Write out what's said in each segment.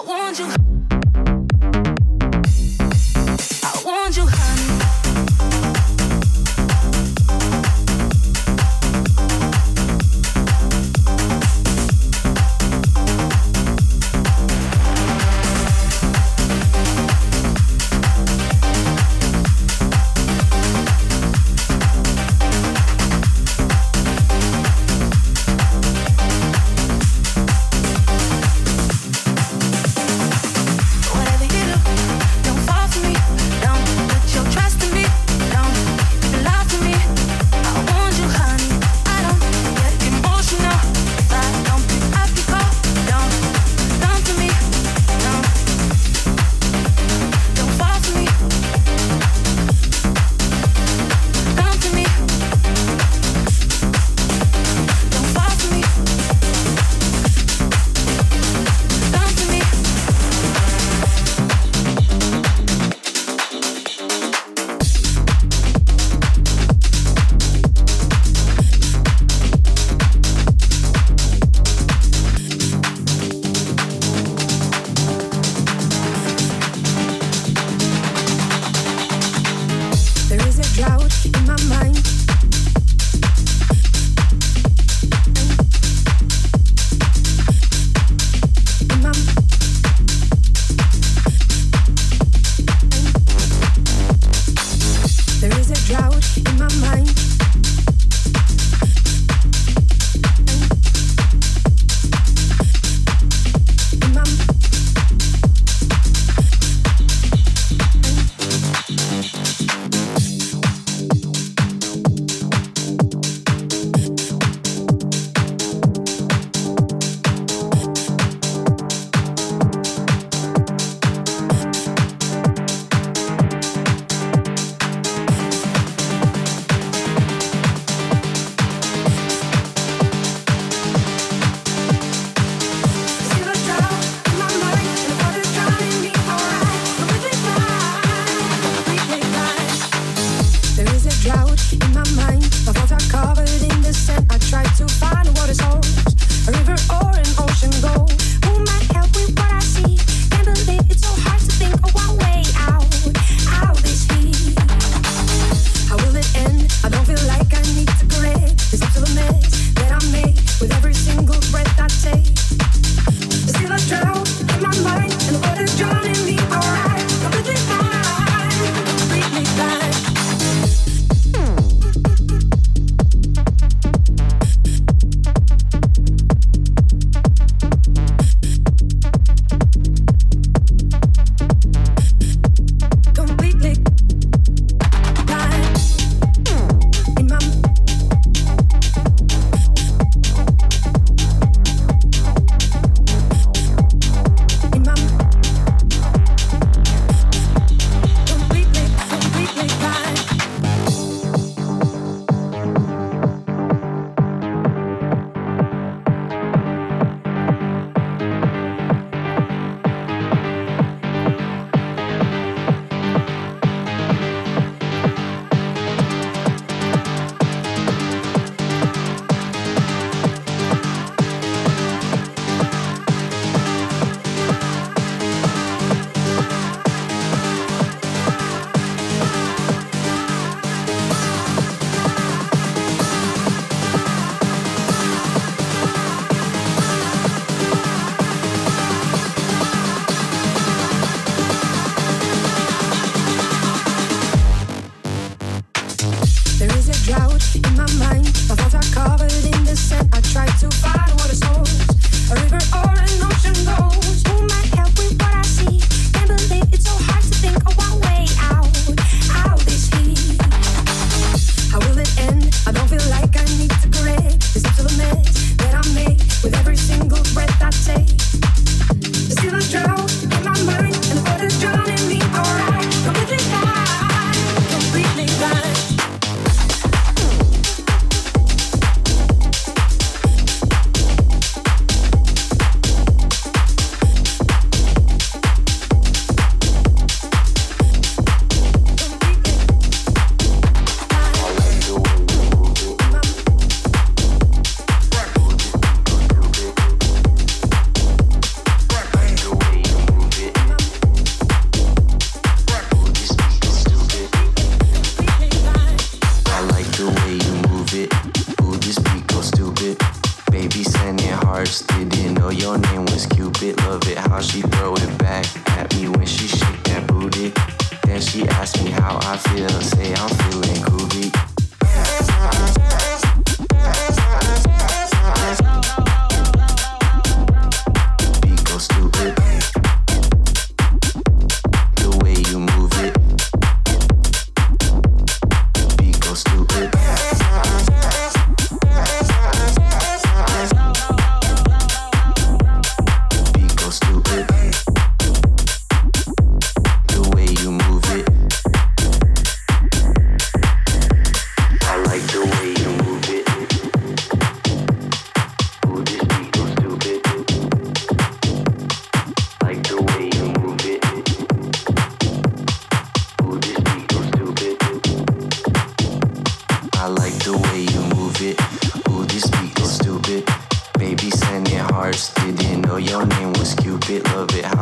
I want you.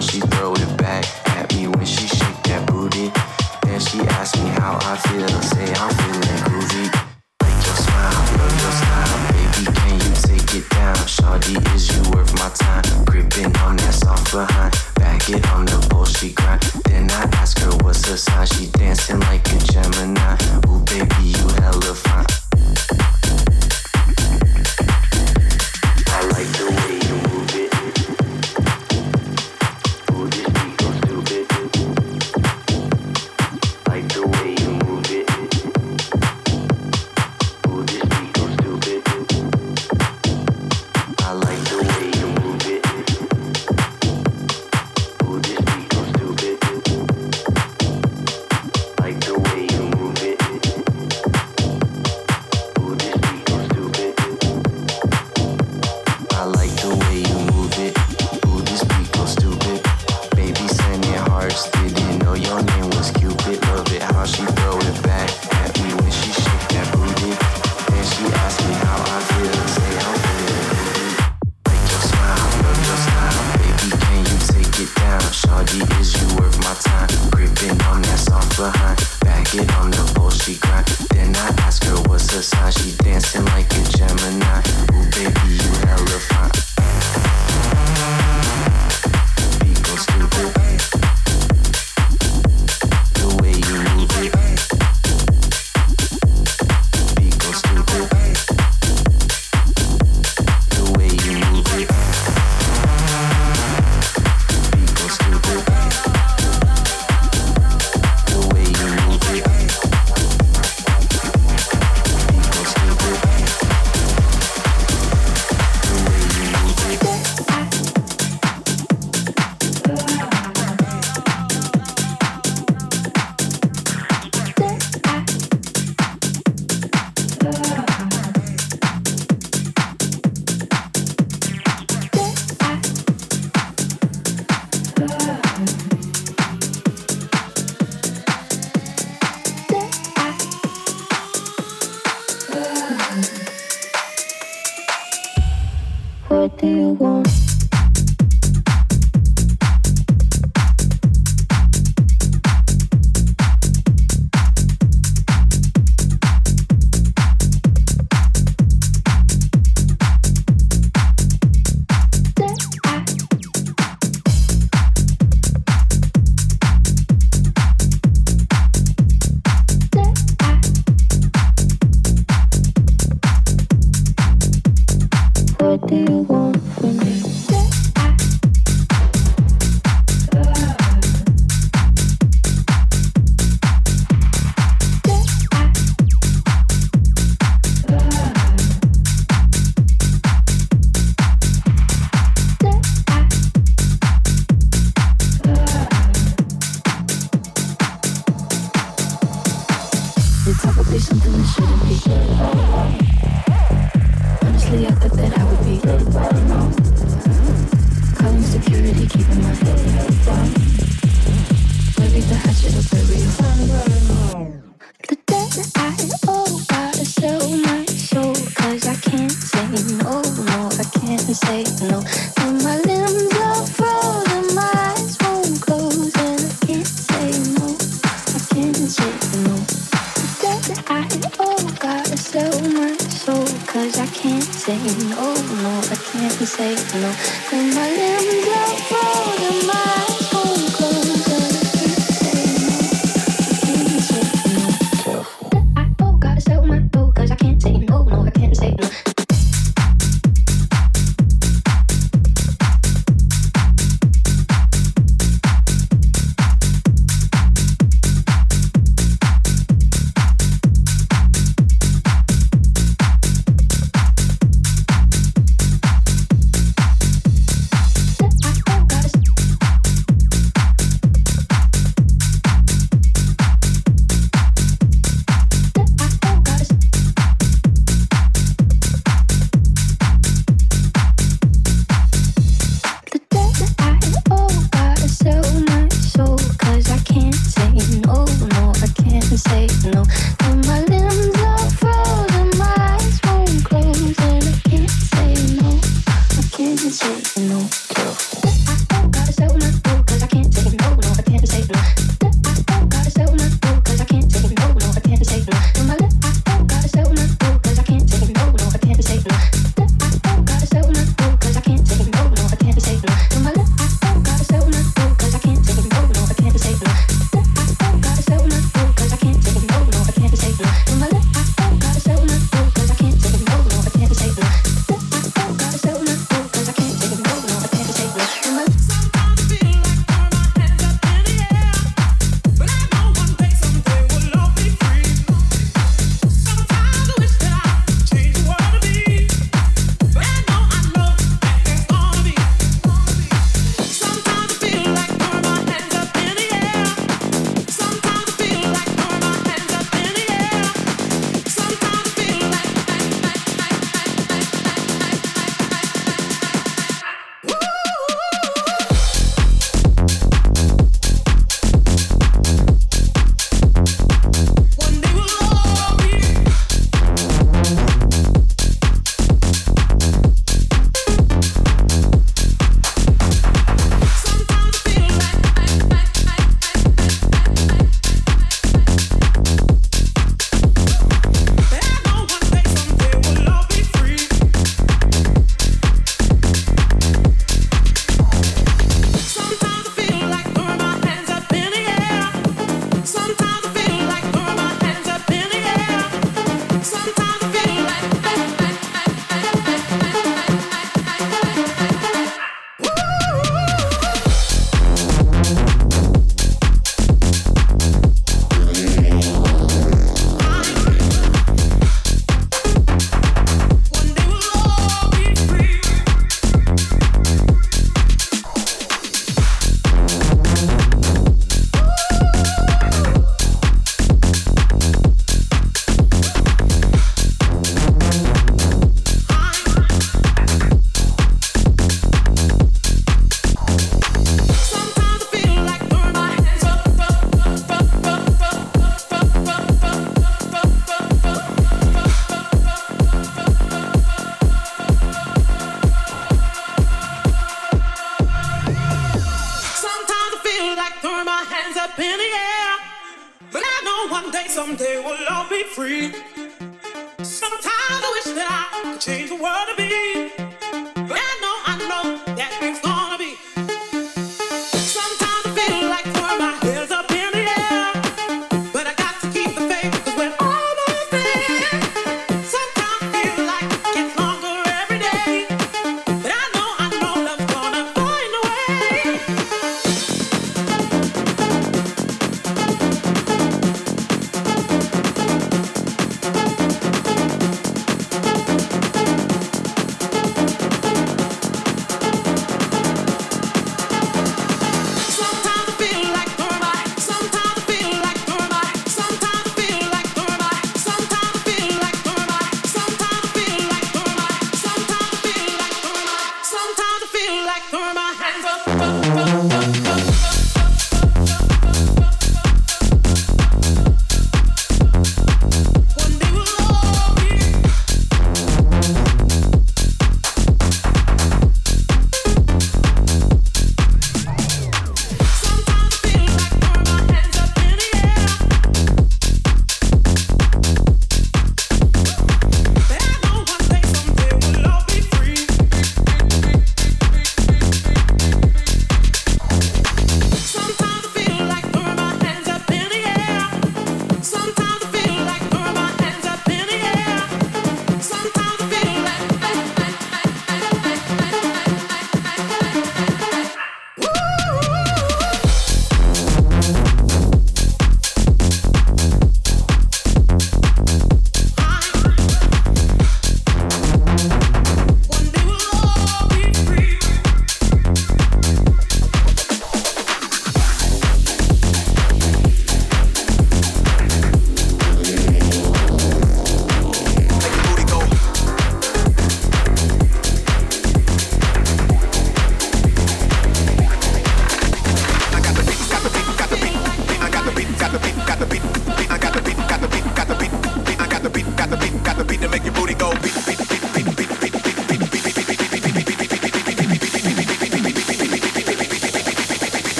she throw it back at me when she shake that booty. Then she asked me how I feel, say I'm feeling groovy. Your smile, your style, baby. Can you take it down? Shawty, is you worth my time? Gripping on that soft behind, back it on the pole she grind. Then I ask her what's the sign she.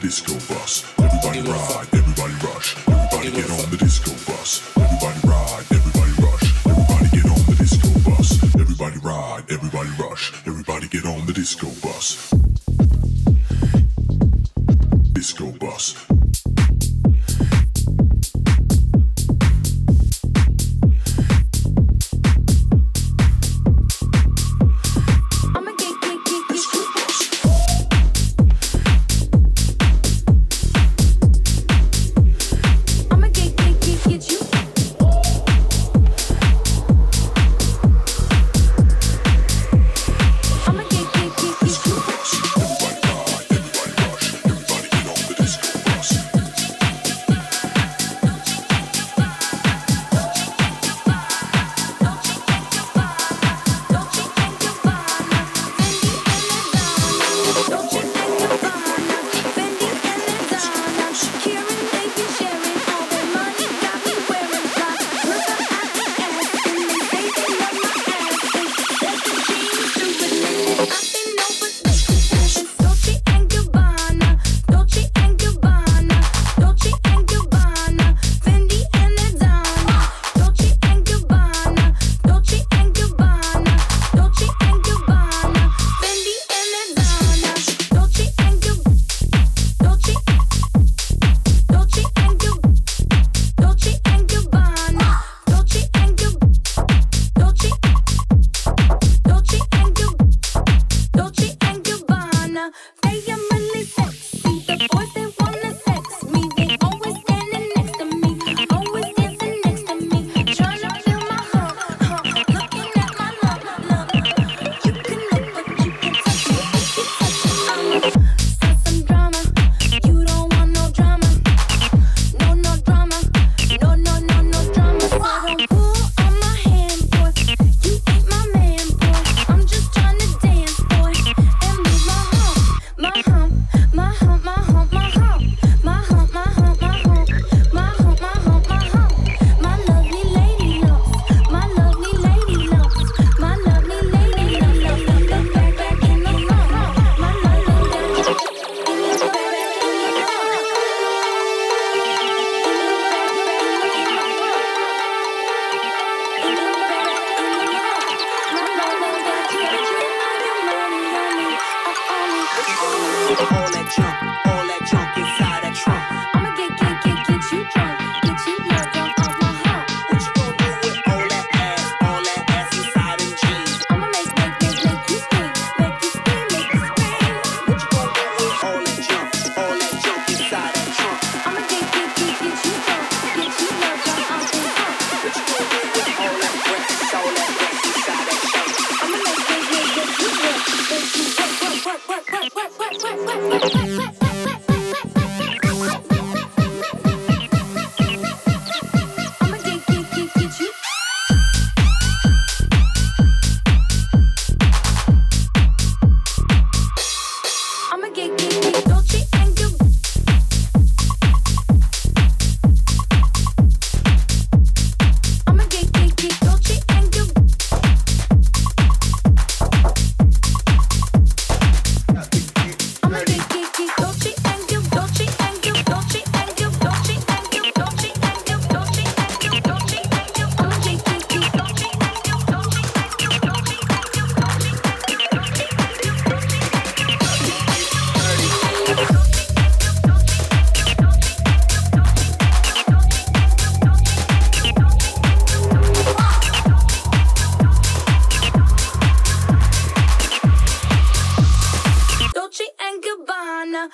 disco bus.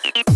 Uh.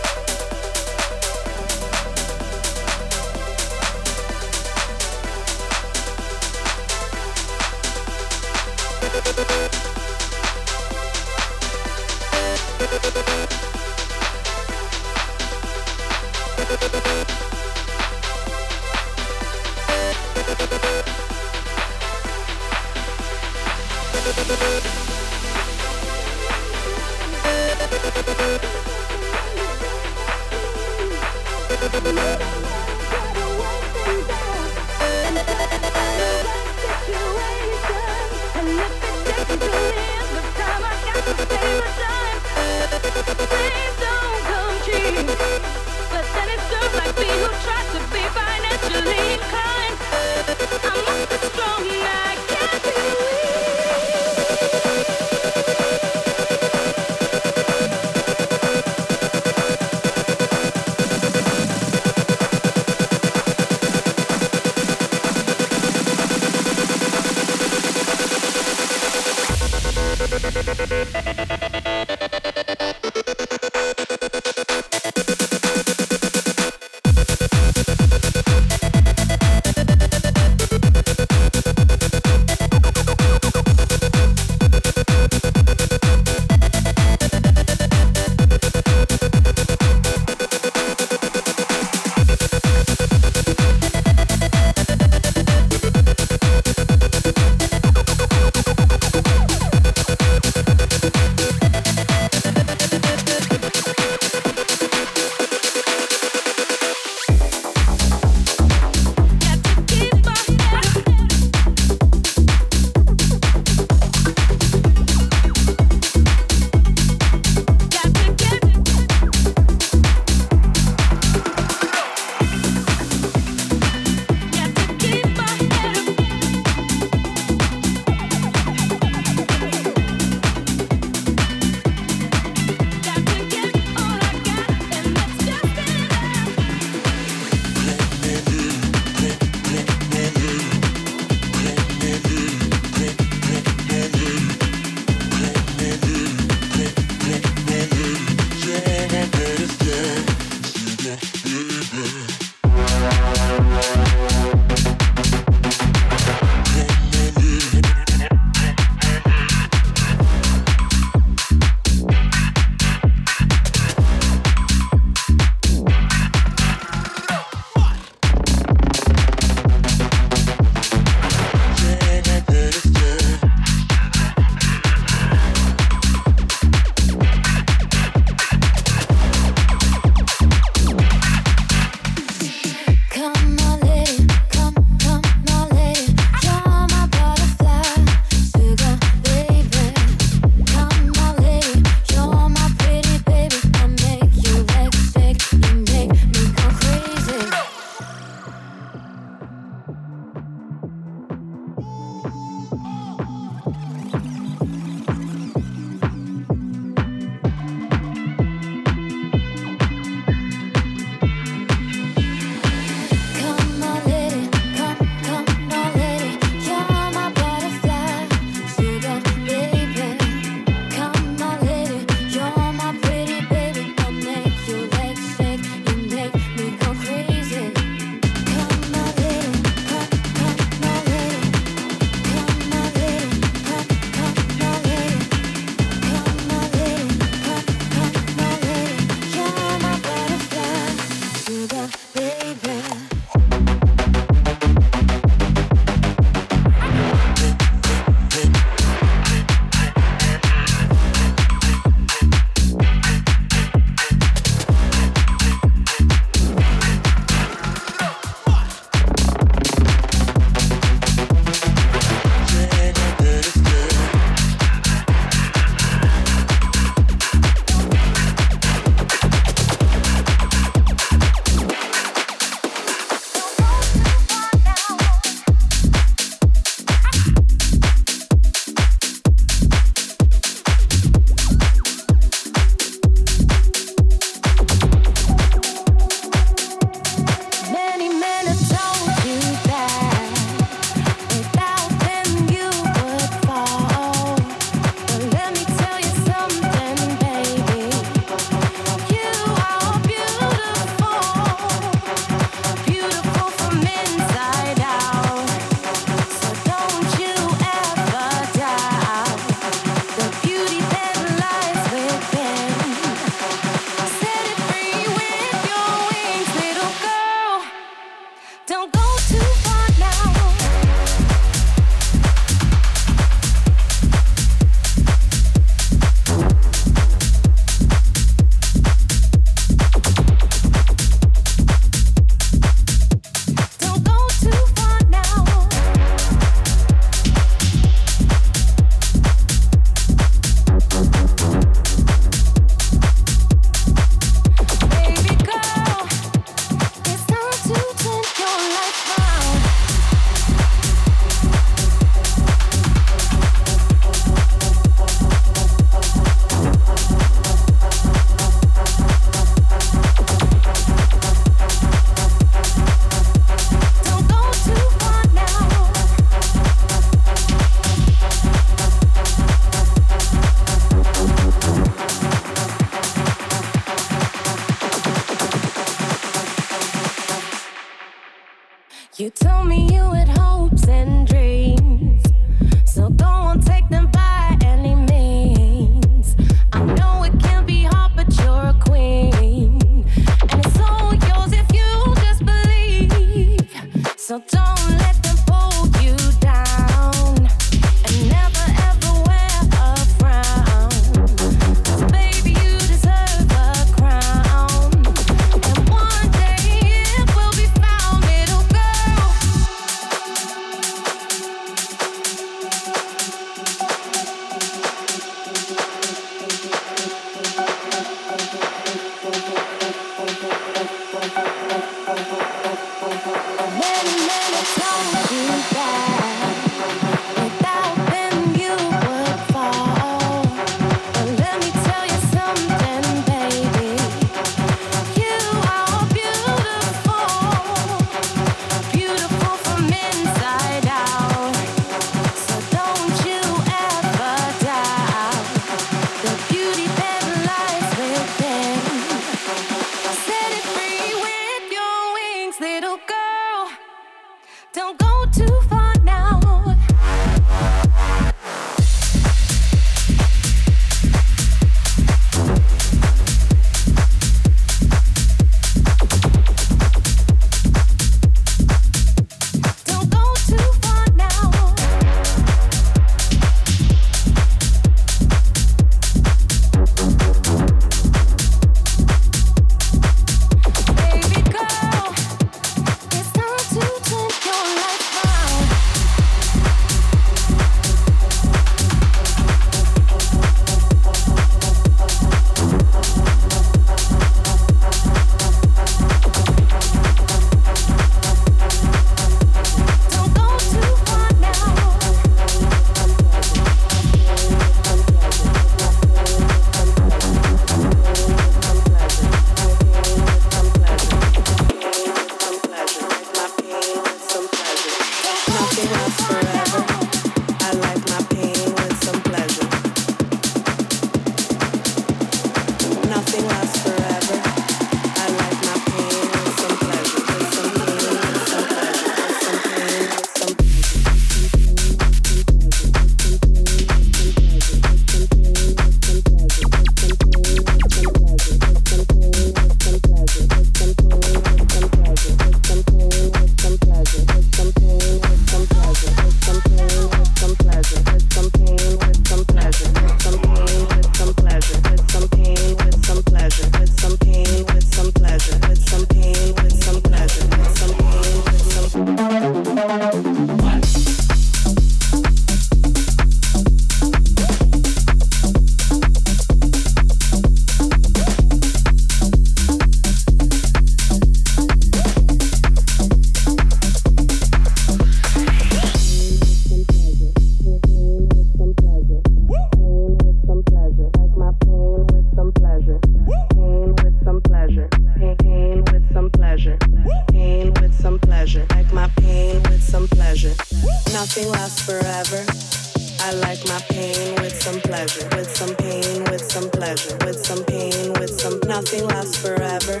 some pleasure, with some pain, with some nothing lasts forever.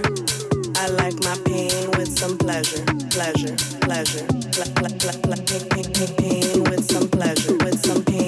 I like my pain with some pleasure, pleasure, pleasure, pl- pl- pl- pain with some pleasure, with some pain.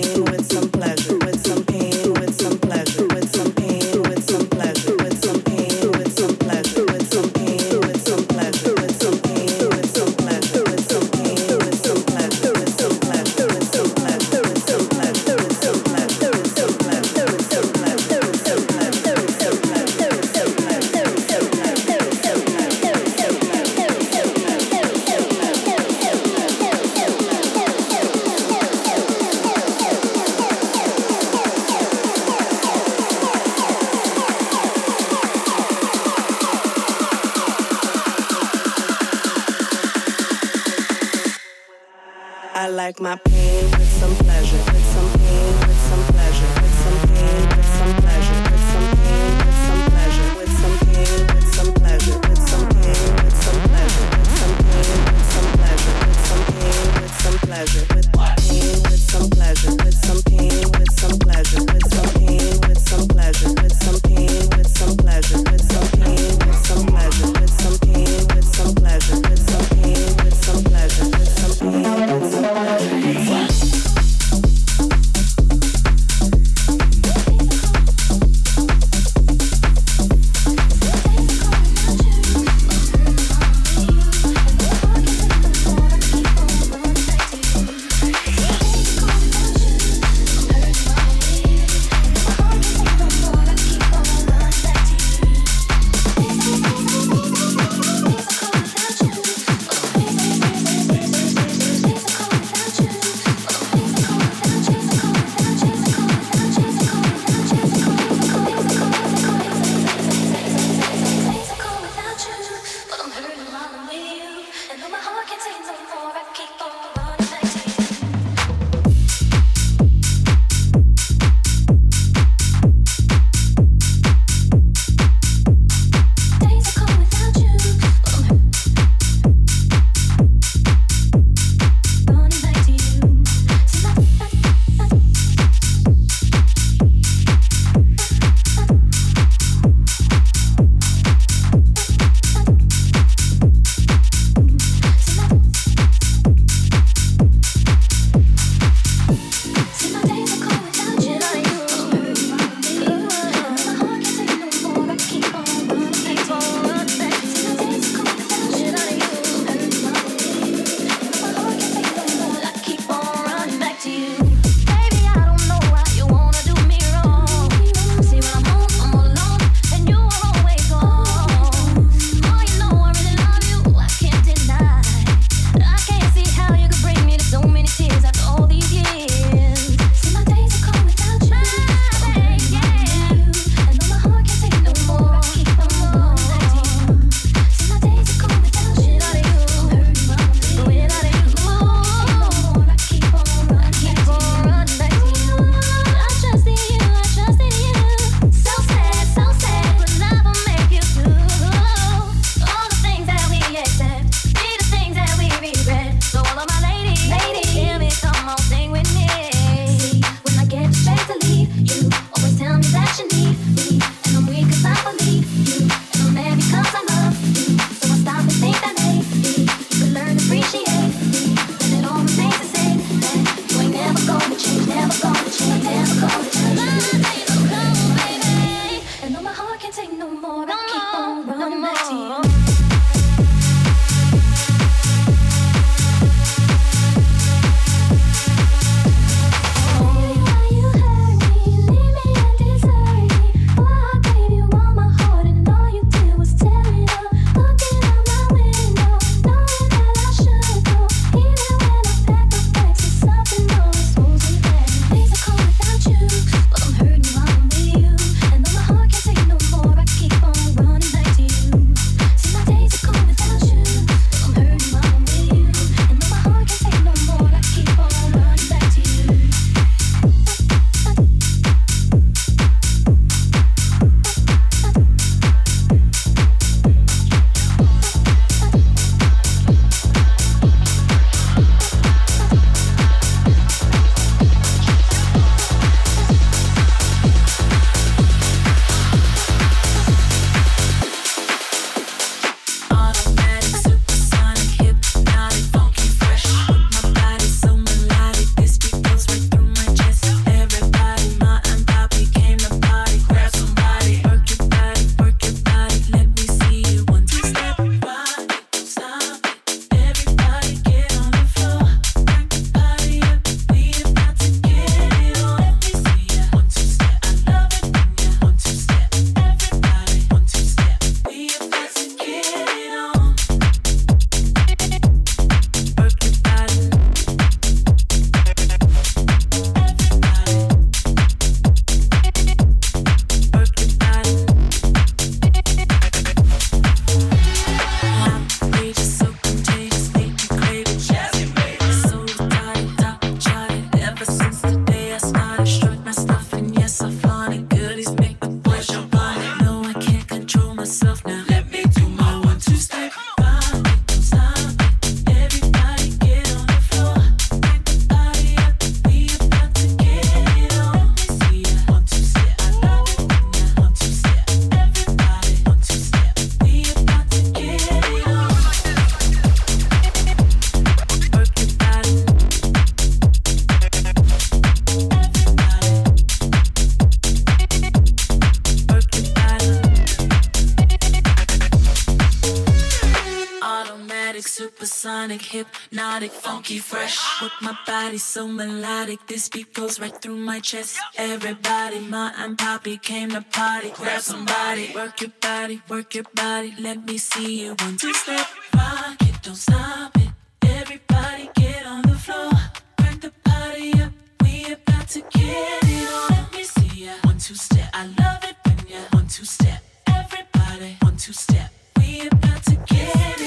body so melodic. This beat goes right through my chest. Everybody, my and Poppy came to party. Grab somebody, work your body, work your body. Let me see you one two step. Rock it, don't stop it. Everybody, get on the floor. Break the party up. We about to get it on. Let me see ya one two step. I love it when ya one two step. Everybody, one two step. We about to get it.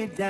it down.